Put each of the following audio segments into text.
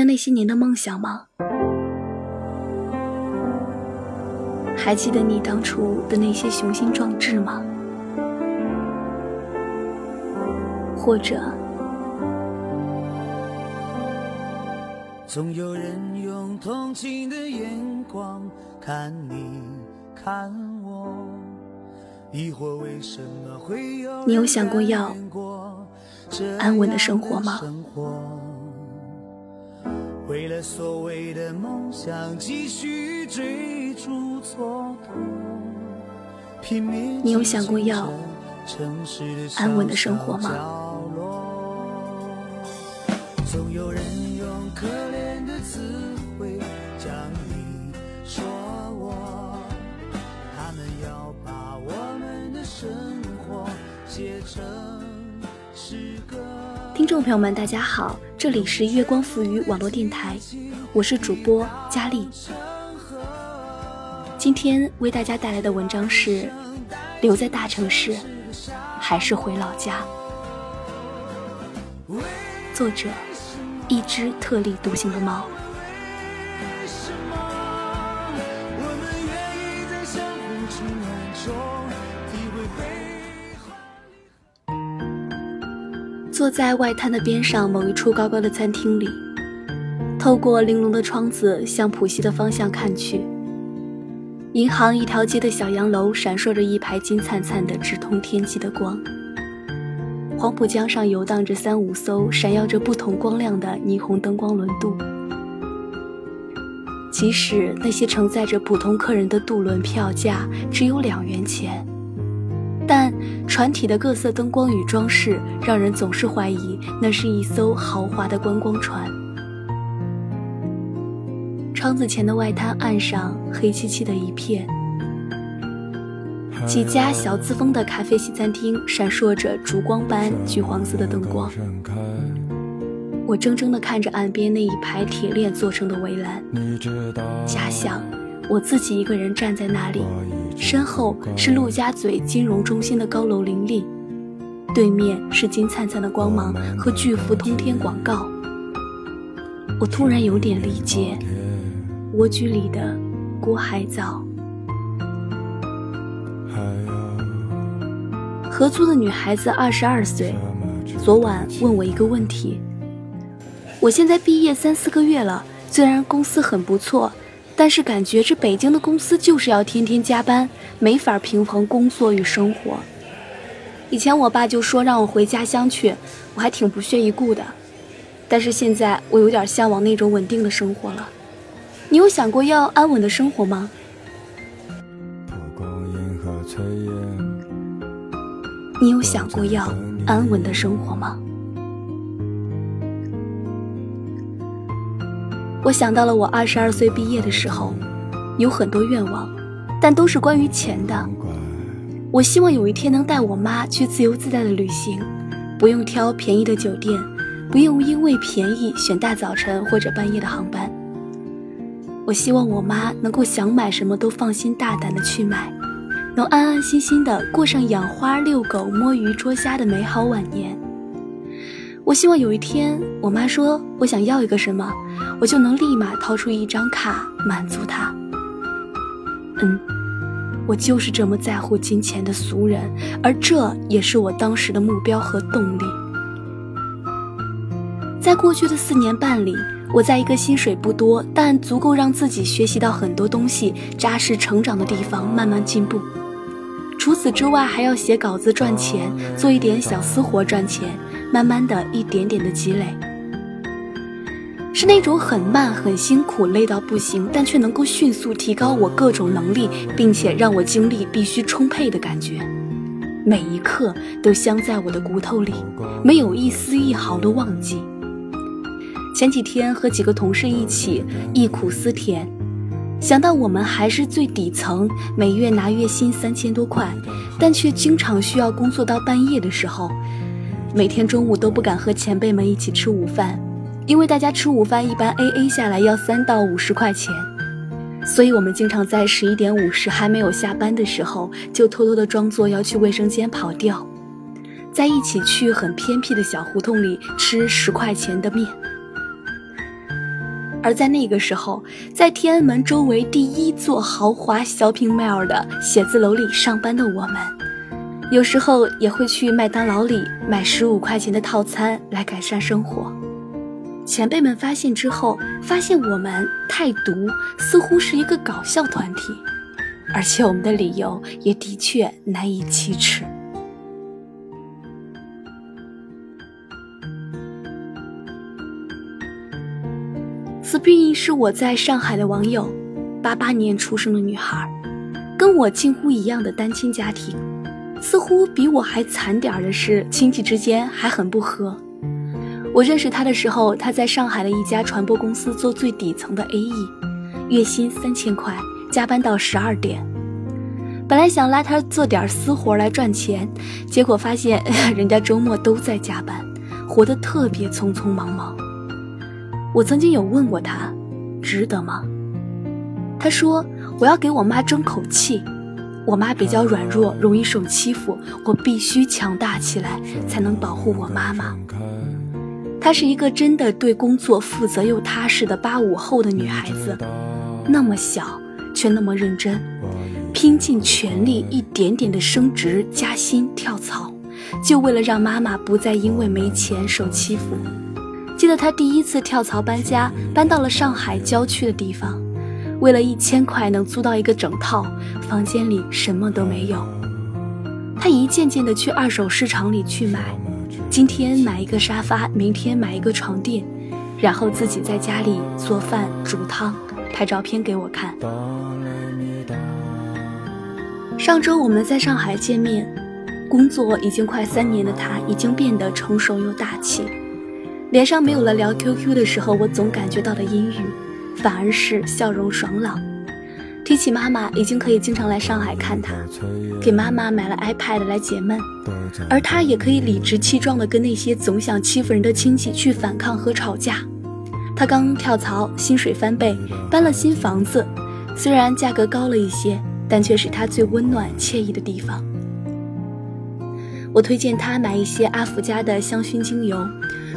还记得那些年的梦想吗？还记得你当初的那些雄心壮志吗？或者，总有人用同情的眼光看你看我，疑惑为什么会有你有想过要安稳的生活吗？为了所谓的梦想继续追逐蹉跎，你有想过要安稳的生活吗？总有人用可怜的词汇将你说我，他们要把我们的生活写成诗歌。听众朋友们，大家好。这里是月光浮于网络电台，我是主播佳丽。今天为大家带来的文章是：留在大城市，还是回老家？作者：一只特立独行的猫。为什么我们愿意在相互之中坐在外滩的边上某一处高高的餐厅里，透过玲珑的窗子向浦西的方向看去，银行一条街的小洋楼闪烁着一排金灿灿的直通天际的光。黄浦江上游荡着三五艘闪耀着不同光亮的霓虹灯光轮渡，即使那些承载着普通客人的渡轮票价只有两元钱。但船体的各色灯光与装饰，让人总是怀疑那是一艘豪华的观光船。窗子前的外滩岸上黑漆漆的一片，几家小资风的咖啡西餐厅闪烁着烛光般橘黄色的灯光。我怔怔地看着岸边那一排铁链做成的围栏，假想我自己一个人站在那里。身后是陆家嘴金融中心的高楼林立，对面是金灿灿的光芒和巨幅通天广告。我突然有点理解蜗居里的郭海藻。合租的女孩子二十二岁，昨晚问我一个问题：我现在毕业三四个月了，虽然公司很不错。但是感觉这北京的公司就是要天天加班，没法平衡工作与生活。以前我爸就说让我回家乡去，我还挺不屑一顾的。但是现在我有点向往那种稳定的生活了。你有想过要安稳的生活吗？你有想过要安稳的生活吗？我想到了我二十二岁毕业的时候，有很多愿望，但都是关于钱的。我希望有一天能带我妈去自由自在的旅行，不用挑便宜的酒店，不用因为便宜选大早晨或者半夜的航班。我希望我妈能够想买什么都放心大胆的去买，能安安心心的过上养花、遛狗、摸鱼、捉虾的美好晚年。我希望有一天，我妈说我想要一个什么，我就能立马掏出一张卡满足她。嗯，我就是这么在乎金钱的俗人，而这也是我当时的目标和动力。在过去的四年半里，我在一个薪水不多但足够让自己学习到很多东西、扎实成长的地方慢慢进步。除此之外，还要写稿子赚钱，做一点小私活赚钱。慢慢的一点点的积累，是那种很慢、很辛苦、累到不行，但却能够迅速提高我各种能力，并且让我精力必须充沛的感觉。每一刻都镶在我的骨头里，没有一丝一毫的忘记。前几天和几个同事一起忆苦思甜，想到我们还是最底层，每月拿月薪三千多块，但却经常需要工作到半夜的时候。每天中午都不敢和前辈们一起吃午饭，因为大家吃午饭一般 A A 下来要三到五十块钱，所以我们经常在十一点五十还没有下班的时候，就偷偷的装作要去卫生间跑掉，在一起去很偏僻的小胡同里吃十块钱的面。而在那个时候，在天安门周围第一座豪华 shopping mall 的写字楼里上班的我们，有时候也会去麦当劳里买十五块钱的套餐来改善生活。前辈们发现之后，发现我们太毒，似乎是一个搞笑团体，而且我们的理由也的确难以启齿。Spring 是我在上海的网友，八八年出生的女孩，跟我近乎一样的单亲家庭，似乎比我还惨点儿的是亲戚之间还很不和。我认识他的时候，他在上海的一家传播公司做最底层的 AE，月薪三千块，加班到十二点。本来想拉他做点私活来赚钱，结果发现 人家周末都在加班，活得特别匆匆忙忙。我曾经有问过他，值得吗？他说：“我要给我妈争口气，我妈比较软弱，容易受欺负，我必须强大起来，才能保护我妈妈。”她是一个真的对工作负责又踏实的八五后的女孩子，那么小却那么认真，拼尽全力，一点点的升职加薪跳槽，就为了让妈妈不再因为没钱受欺负。记得她第一次跳槽搬家，搬到了上海郊区的地方，为了一千块能租到一个整套房间里什么都没有。他一件件的去二手市场里去买，今天买一个沙发，明天买一个床垫，然后自己在家里做饭煮汤，拍照片给我看。上周我们在上海见面，工作已经快三年的他，已经变得成熟又大气。脸上没有了聊 QQ 的时候，我总感觉到的阴郁，反而是笑容爽朗。提起妈妈，已经可以经常来上海看她，给妈妈买了 iPad 来解闷，而他也可以理直气壮地跟那些总想欺负人的亲戚去反抗和吵架。他刚跳槽，薪水翻倍，搬了新房子，虽然价格高了一些，但却是他最温暖惬意的地方。我推荐他买一些阿芙家的香薰精油。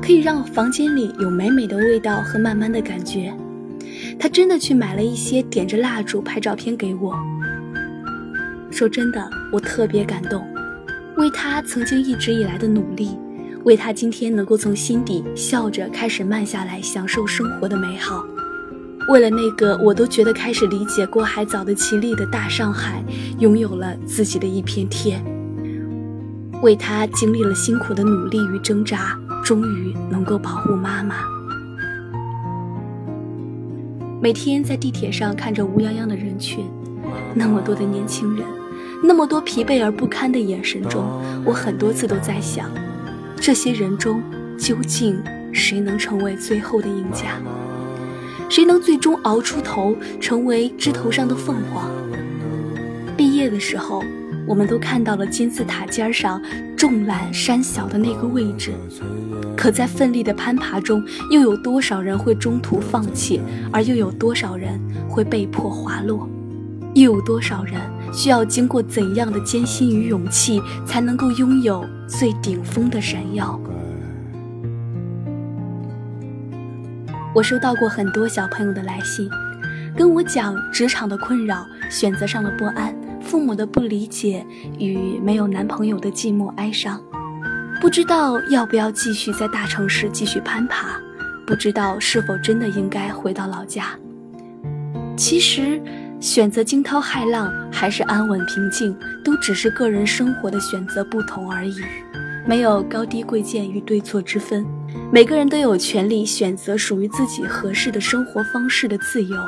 可以让房间里有美美的味道和慢慢的感觉。他真的去买了一些，点着蜡烛拍照片给我。说真的，我特别感动，为他曾经一直以来的努力，为他今天能够从心底笑着开始慢下来享受生活的美好，为了那个我都觉得开始理解郭海藻的奇丽的大上海，拥有了自己的一片天，为他经历了辛苦的努力与挣扎。终于能够保护妈妈。每天在地铁上看着乌泱泱的人群，那么多的年轻人，那么多疲惫而不堪的眼神中，我很多次都在想：这些人中究竟谁能成为最后的赢家？谁能最终熬出头，成为枝头上的凤凰？毕业的时候。我们都看到了金字塔尖上众览山小的那个位置，可在奋力的攀爬中，又有多少人会中途放弃，而又有多少人会被迫滑落？又有多少人需要经过怎样的艰辛与勇气，才能够拥有最顶峰的闪耀？我收到过很多小朋友的来信，跟我讲职场的困扰，选择上的不安。父母的不理解与没有男朋友的寂寞哀伤，不知道要不要继续在大城市继续攀爬，不知道是否真的应该回到老家。其实，选择惊涛骇浪还是安稳平静，都只是个人生活的选择不同而已，没有高低贵贱与对错之分。每个人都有权利选择属于自己合适的生活方式的自由。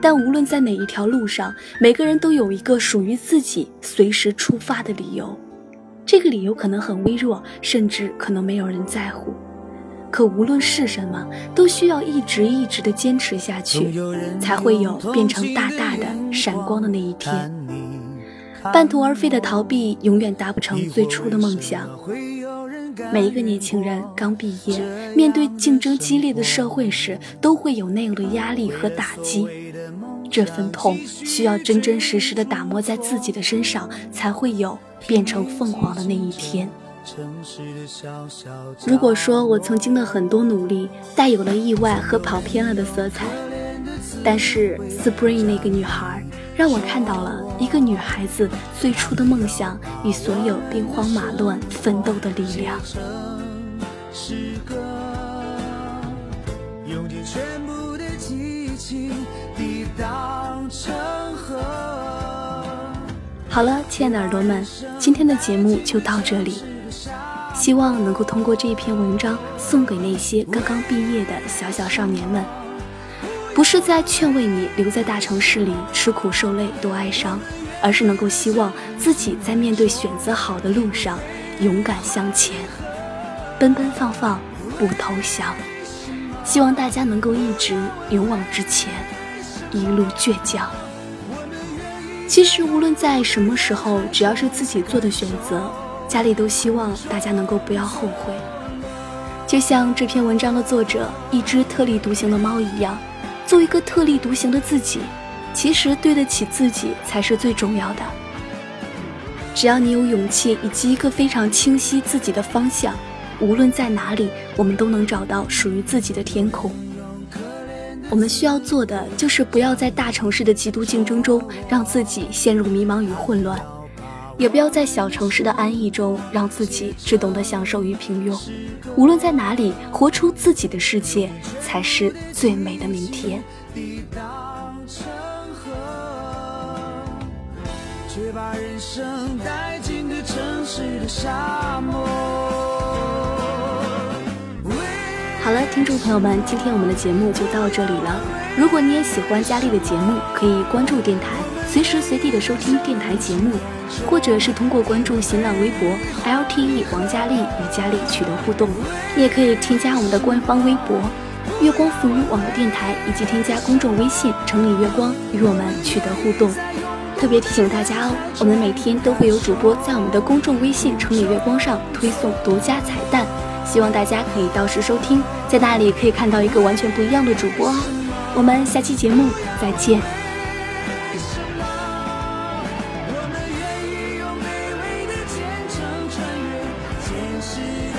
但无论在哪一条路上，每个人都有一个属于自己随时出发的理由。这个理由可能很微弱，甚至可能没有人在乎。可无论是什么，都需要一直一直的坚持下去，才会有变成大大的闪光的那一天。半途而废的逃避，永远达不成最初的梦想。每一个年轻人刚毕业，面对竞争激烈的社会时，都会有那样的压力和打击。这份痛需要真真实实的打磨在自己的身上，才会有变成凤凰的那一天。如果说我曾经的很多努力带有了意外和跑偏了的色彩，但是 Spring 那个女孩让我看到了一个女孩子最初的梦想与所有兵荒马乱奋斗的力量。好了，亲爱的耳朵们，今天的节目就到这里。希望能够通过这一篇文章送给那些刚刚毕业的小小少年们，不是在劝慰你留在大城市里吃苦受累多哀伤，而是能够希望自己在面对选择好的路上勇敢向前，奔奔放放不投降。希望大家能够一直勇往直前，一路倔强。其实无论在什么时候，只要是自己做的选择。家里都希望大家能够不要后悔，就像这篇文章的作者一只特立独行的猫一样，做一个特立独行的自己，其实对得起自己才是最重要的。只要你有勇气以及一个非常清晰自己的方向，无论在哪里，我们都能找到属于自己的天空。我们需要做的就是不要在大城市的极度竞争中让自己陷入迷茫与混乱。也不要在小城市的安逸中让自己只懂得享受与平庸。无论在哪里，活出自己的世界才是最美的明天。却把人生带进这城市的沙漠好了，听众朋友们，今天我们的节目就到这里了。如果你也喜欢佳丽的节目，可以关注电台，随时随地的收听电台节目。或者是通过关注新浪微博 LTE 王佳丽与佳丽取得互动，你也可以添加我们的官方微博月光浮语网络电台，以及添加公众微信城里月光与我们取得互动。特别提醒大家哦，我们每天都会有主播在我们的公众微信城里月光上推送独家彩蛋，希望大家可以到时收听，在那里可以看到一个完全不一样的主播。我们下期节目再见。是。